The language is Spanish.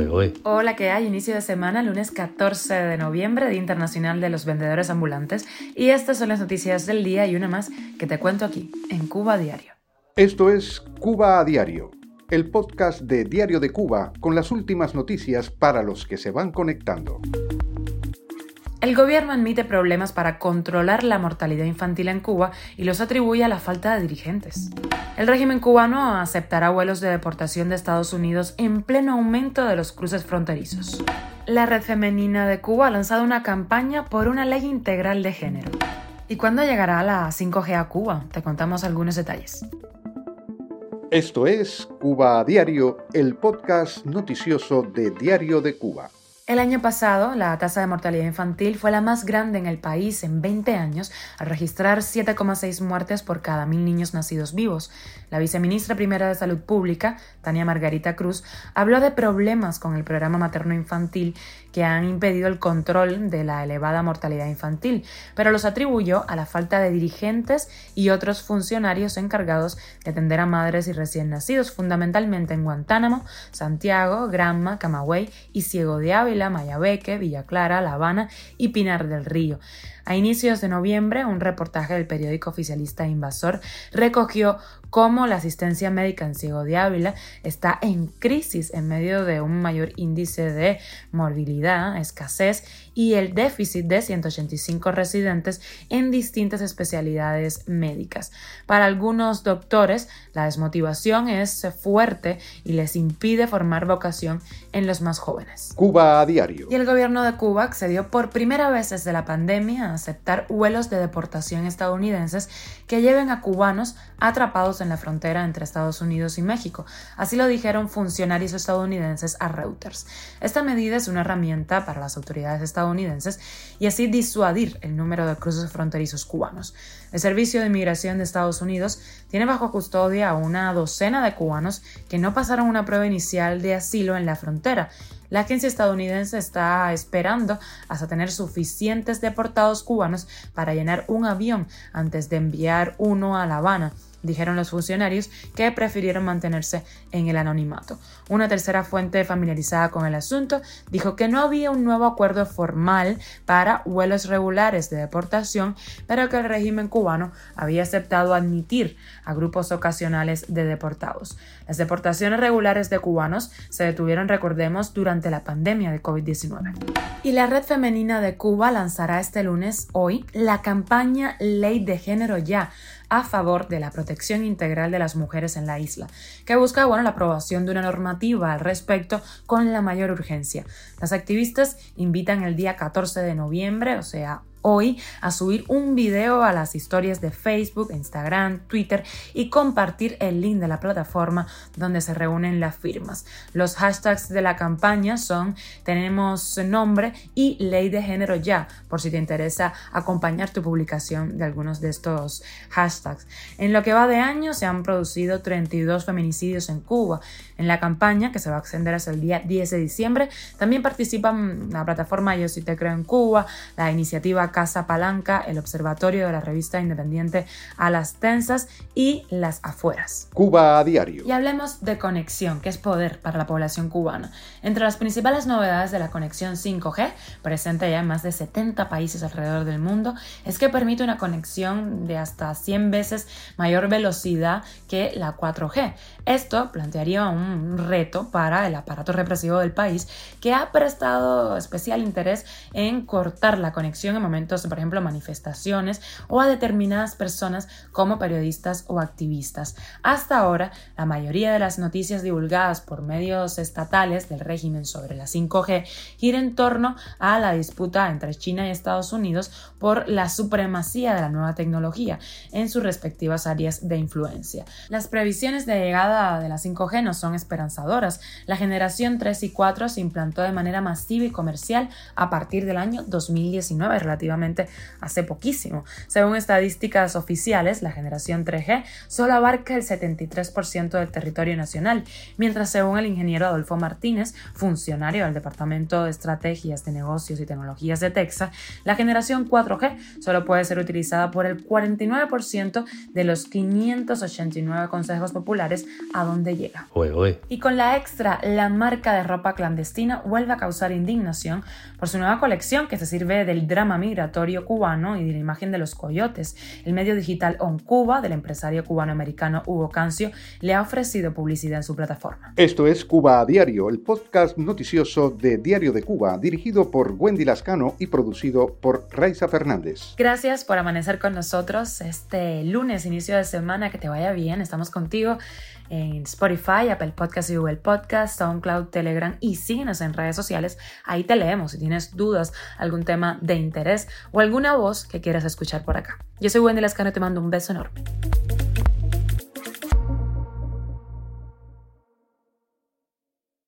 ¿eh? Hola, ¿qué hay? Inicio de semana, lunes 14 de noviembre, Día Internacional de los Vendedores Ambulantes. Y estas son las noticias del día y una más que te cuento aquí, en Cuba Diario. Esto es Cuba a Diario, el podcast de Diario de Cuba con las últimas noticias para los que se van conectando. El gobierno admite problemas para controlar la mortalidad infantil en Cuba y los atribuye a la falta de dirigentes. El régimen cubano aceptará vuelos de deportación de Estados Unidos en pleno aumento de los cruces fronterizos. La Red Femenina de Cuba ha lanzado una campaña por una ley integral de género. ¿Y cuándo llegará la 5G a Cuba? Te contamos algunos detalles. Esto es Cuba a Diario, el podcast noticioso de Diario de Cuba. El año pasado, la tasa de mortalidad infantil fue la más grande en el país en 20 años, al registrar 7,6 muertes por cada mil niños nacidos vivos. La viceministra primera de Salud Pública, Tania Margarita Cruz, habló de problemas con el programa materno-infantil que han impedido el control de la elevada mortalidad infantil, pero los atribuyó a la falta de dirigentes y otros funcionarios encargados de atender a madres y recién nacidos, fundamentalmente en Guantánamo, Santiago, Granma, Camagüey y Ciego de Ávila Mayabeque, Villa Clara, La Habana y Pinar del Río. A inicios de noviembre, un reportaje del periódico oficialista Invasor recogió cómo la asistencia médica en Ciego de Ávila está en crisis en medio de un mayor índice de morbilidad, escasez y el déficit de 185 residentes en distintas especialidades médicas. Para algunos doctores, la desmotivación es fuerte y les impide formar vocación en los más jóvenes. Cuba a diario. Y el gobierno de Cuba accedió por primera vez desde la pandemia aceptar vuelos de deportación estadounidenses que lleven a cubanos atrapados en la frontera entre Estados Unidos y México. Así lo dijeron funcionarios estadounidenses a Reuters. Esta medida es una herramienta para las autoridades estadounidenses y así disuadir el número de cruces fronterizos cubanos. El Servicio de Inmigración de Estados Unidos tiene bajo custodia a una docena de cubanos que no pasaron una prueba inicial de asilo en la frontera. La agencia estadounidense está esperando hasta tener suficientes deportados cubanos para llenar un avión antes de enviar uno a La Habana dijeron los funcionarios que prefirieron mantenerse en el anonimato. Una tercera fuente familiarizada con el asunto dijo que no había un nuevo acuerdo formal para vuelos regulares de deportación, pero que el régimen cubano había aceptado admitir a grupos ocasionales de deportados. Las deportaciones regulares de cubanos se detuvieron, recordemos, durante la pandemia de COVID-19. Y la Red Femenina de Cuba lanzará este lunes, hoy, la campaña Ley de Género Ya, a favor de la protección integral de las mujeres en la isla, que busca bueno, la aprobación de una normativa al respecto con la mayor urgencia. Las activistas invitan el día 14 de noviembre, o sea, hoy a subir un video a las historias de Facebook, Instagram, Twitter y compartir el link de la plataforma donde se reúnen las firmas. Los hashtags de la campaña son tenemos nombre y ley de género ya, por si te interesa acompañar tu publicación de algunos de estos hashtags. En lo que va de año se han producido 32 feminicidios en Cuba. En la campaña, que se va a extender hasta el día 10 de diciembre, también participan la plataforma Yo sí te creo en Cuba, la iniciativa Casa Palanca, el Observatorio de la revista independiente A las Tensas y Las Afueras. Cuba a diario. Y hablemos de conexión, que es poder para la población cubana. Entre las principales novedades de la conexión 5G, presente ya en más de 70 países alrededor del mundo, es que permite una conexión de hasta 100 veces mayor velocidad que la 4G. Esto plantearía un reto para el aparato represivo del país que ha prestado especial interés en cortar la conexión en momentos por ejemplo, manifestaciones o a determinadas personas como periodistas o activistas. Hasta ahora, la mayoría de las noticias divulgadas por medios estatales del régimen sobre la 5G gira en torno a la disputa entre China y Estados Unidos por la supremacía de la nueva tecnología en sus respectivas áreas de influencia. Las previsiones de llegada de la 5G no son esperanzadoras. La generación 3 y 4 se implantó de manera masiva y comercial a partir del año 2019 relativamente relativamente hace poquísimo. Según estadísticas oficiales, la generación 3G solo abarca el 73% del territorio nacional, mientras según el ingeniero Adolfo Martínez, funcionario del Departamento de Estrategias de Negocios y Tecnologías de Texas, la generación 4G solo puede ser utilizada por el 49% de los 589 consejos populares a donde llega. Y con la extra, la marca de ropa clandestina vuelve a causar indignación por su nueva colección que se sirve del drama migratorio cubano y de la imagen de los coyotes. El medio digital On Cuba del empresario cubano-americano Hugo Cancio le ha ofrecido publicidad en su plataforma. Esto es Cuba a Diario, el podcast noticioso de Diario de Cuba, dirigido por Wendy Lascano y producido por Raiza Fernández. Gracias por amanecer con nosotros este lunes, inicio de semana, que te vaya bien, estamos contigo en Spotify, Apple Podcast y Google Podcast, SoundCloud, Telegram y síguenos en redes sociales. Ahí te leemos si tienes dudas, algún tema de interés o alguna voz que quieras escuchar por acá. Yo soy Wendy Lascano y te mando un beso enorme.